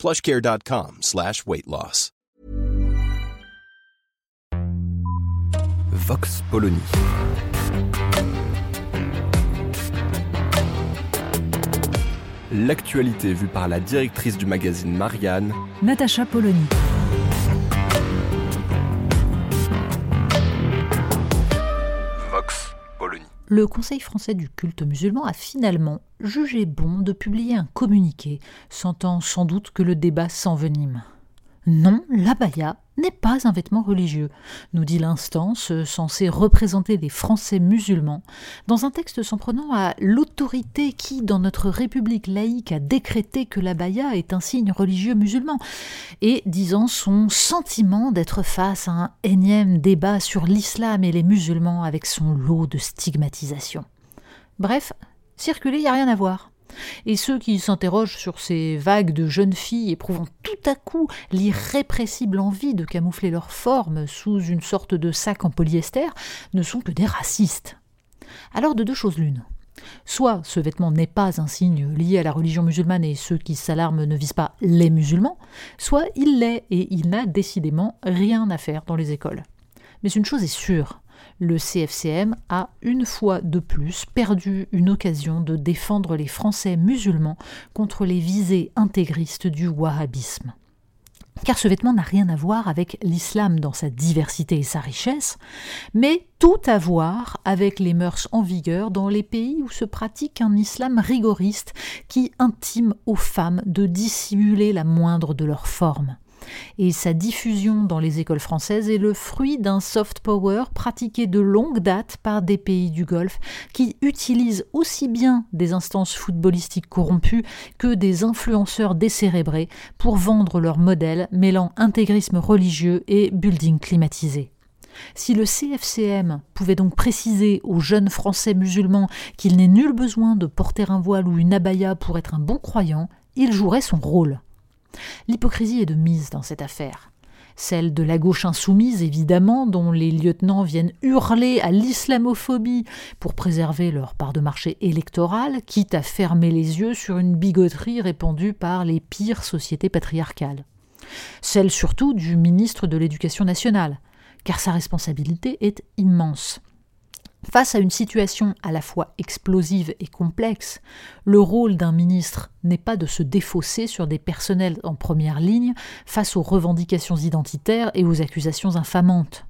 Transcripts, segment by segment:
plushcare.com slash weight loss. Vox Polony. L'actualité vue par la directrice du magazine Marianne, Natacha Polony. Le Conseil français du culte musulman a finalement jugé bon de publier un communiqué, sentant sans doute que le débat s'envenime. Non, l'abaya n'est pas un vêtement religieux, nous dit l'instance censée représenter les Français musulmans, dans un texte s'en prenant à l'autorité qui, dans notre République laïque, a décrété que l'abaya est un signe religieux musulman, et disant son sentiment d'être face à un énième débat sur l'islam et les musulmans avec son lot de stigmatisation. Bref, circuler, il n'y a rien à voir. Et ceux qui s'interrogent sur ces vagues de jeunes filles éprouvant tout à coup l'irrépressible envie de camoufler leur forme sous une sorte de sac en polyester ne sont que des racistes. Alors de deux choses l'une. Soit ce vêtement n'est pas un signe lié à la religion musulmane et ceux qui s'alarment ne visent pas les musulmans, soit il l'est et il n'a décidément rien à faire dans les écoles. Mais une chose est sûre, le CFCM a une fois de plus perdu une occasion de défendre les Français musulmans contre les visées intégristes du wahhabisme. Car ce vêtement n'a rien à voir avec l'islam dans sa diversité et sa richesse, mais tout à voir avec les mœurs en vigueur dans les pays où se pratique un islam rigoriste qui intime aux femmes de dissimuler la moindre de leurs formes et sa diffusion dans les écoles françaises est le fruit d'un soft power pratiqué de longue date par des pays du Golfe qui utilisent aussi bien des instances footballistiques corrompues que des influenceurs décérébrés pour vendre leur modèle mêlant intégrisme religieux et building climatisé. Si le CFCM pouvait donc préciser aux jeunes Français musulmans qu'il n'est nul besoin de porter un voile ou une abaya pour être un bon croyant, il jouerait son rôle. L'hypocrisie est de mise dans cette affaire. Celle de la gauche insoumise, évidemment, dont les lieutenants viennent hurler à l'islamophobie pour préserver leur part de marché électorale, quitte à fermer les yeux sur une bigoterie répandue par les pires sociétés patriarcales. Celle surtout du ministre de l'Éducation nationale, car sa responsabilité est immense. Face à une situation à la fois explosive et complexe, le rôle d'un ministre n'est pas de se défausser sur des personnels en première ligne face aux revendications identitaires et aux accusations infamantes.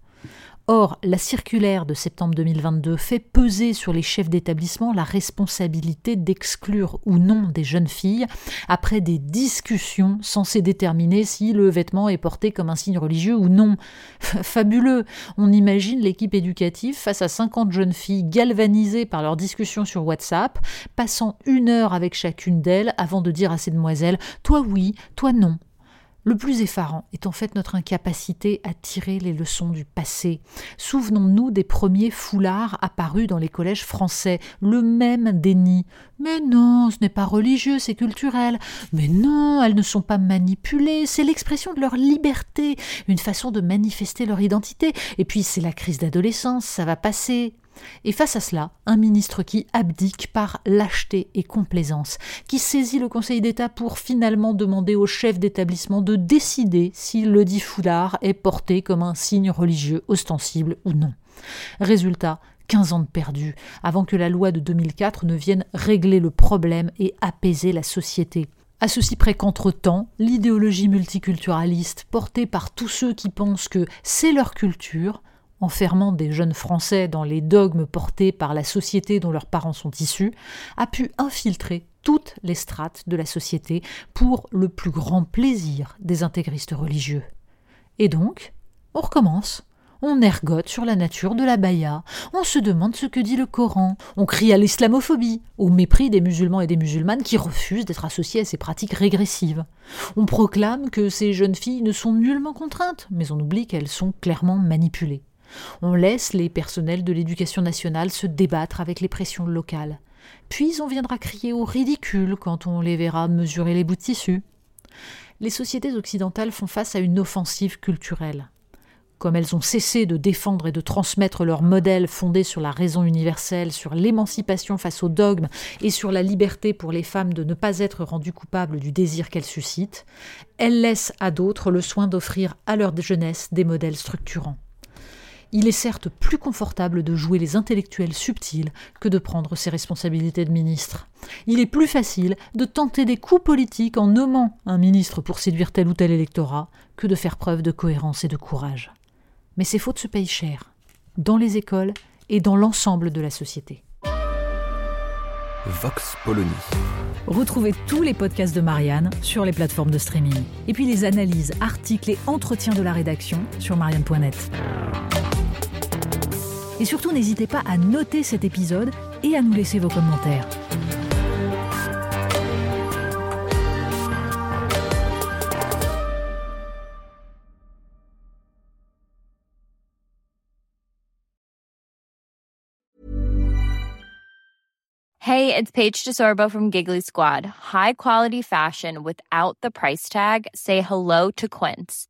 Or, la circulaire de septembre 2022 fait peser sur les chefs d'établissement la responsabilité d'exclure ou non des jeunes filles après des discussions censées déterminer si le vêtement est porté comme un signe religieux ou non. Fabuleux On imagine l'équipe éducative face à 50 jeunes filles galvanisées par leurs discussions sur WhatsApp, passant une heure avec chacune d'elles avant de dire à ces demoiselles Toi oui, toi non. Le plus effarant est en fait notre incapacité à tirer les leçons du passé. Souvenons-nous des premiers foulards apparus dans les collèges français, le même déni. Mais non, ce n'est pas religieux, c'est culturel. Mais non, elles ne sont pas manipulées, c'est l'expression de leur liberté, une façon de manifester leur identité. Et puis c'est la crise d'adolescence, ça va passer. Et face à cela, un ministre qui abdique par lâcheté et complaisance, qui saisit le Conseil d'État pour finalement demander au chef d'établissement de décider si le dit foulard est porté comme un signe religieux ostensible ou non. Résultat, 15 ans de perdu, avant que la loi de 2004 ne vienne régler le problème et apaiser la société. À ceci près qu'entre-temps, l'idéologie multiculturaliste, portée par tous ceux qui pensent que c'est leur culture, enfermant des jeunes Français dans les dogmes portés par la société dont leurs parents sont issus, a pu infiltrer toutes les strates de la société pour le plus grand plaisir des intégristes religieux. Et donc, on recommence. On ergote sur la nature de la baya, on se demande ce que dit le Coran, on crie à l'islamophobie, au mépris des musulmans et des musulmanes qui refusent d'être associés à ces pratiques régressives. On proclame que ces jeunes filles ne sont nullement contraintes, mais on oublie qu'elles sont clairement manipulées. On laisse les personnels de l'éducation nationale se débattre avec les pressions locales. Puis on viendra crier au ridicule quand on les verra mesurer les bouts de tissu. Les sociétés occidentales font face à une offensive culturelle comme elles ont cessé de défendre et de transmettre leur modèle fondé sur la raison universelle, sur l'émancipation face au dogme et sur la liberté pour les femmes de ne pas être rendues coupables du désir qu'elles suscitent, elles laissent à d'autres le soin d'offrir à leur jeunesse des modèles structurants. Il est certes plus confortable de jouer les intellectuels subtils que de prendre ses responsabilités de ministre. Il est plus facile de tenter des coups politiques en nommant un ministre pour séduire tel ou tel électorat que de faire preuve de cohérence et de courage mais ces fautes se payent cher, dans les écoles et dans l'ensemble de la société. Vox Polony. Retrouvez tous les podcasts de Marianne sur les plateformes de streaming. Et puis les analyses, articles et entretiens de la rédaction sur marianne.net. Et surtout, n'hésitez pas à noter cet épisode et à nous laisser vos commentaires. Hey, it's Paige DeSorbo from Giggly Squad. High quality fashion without the price tag. Say hello to Quince.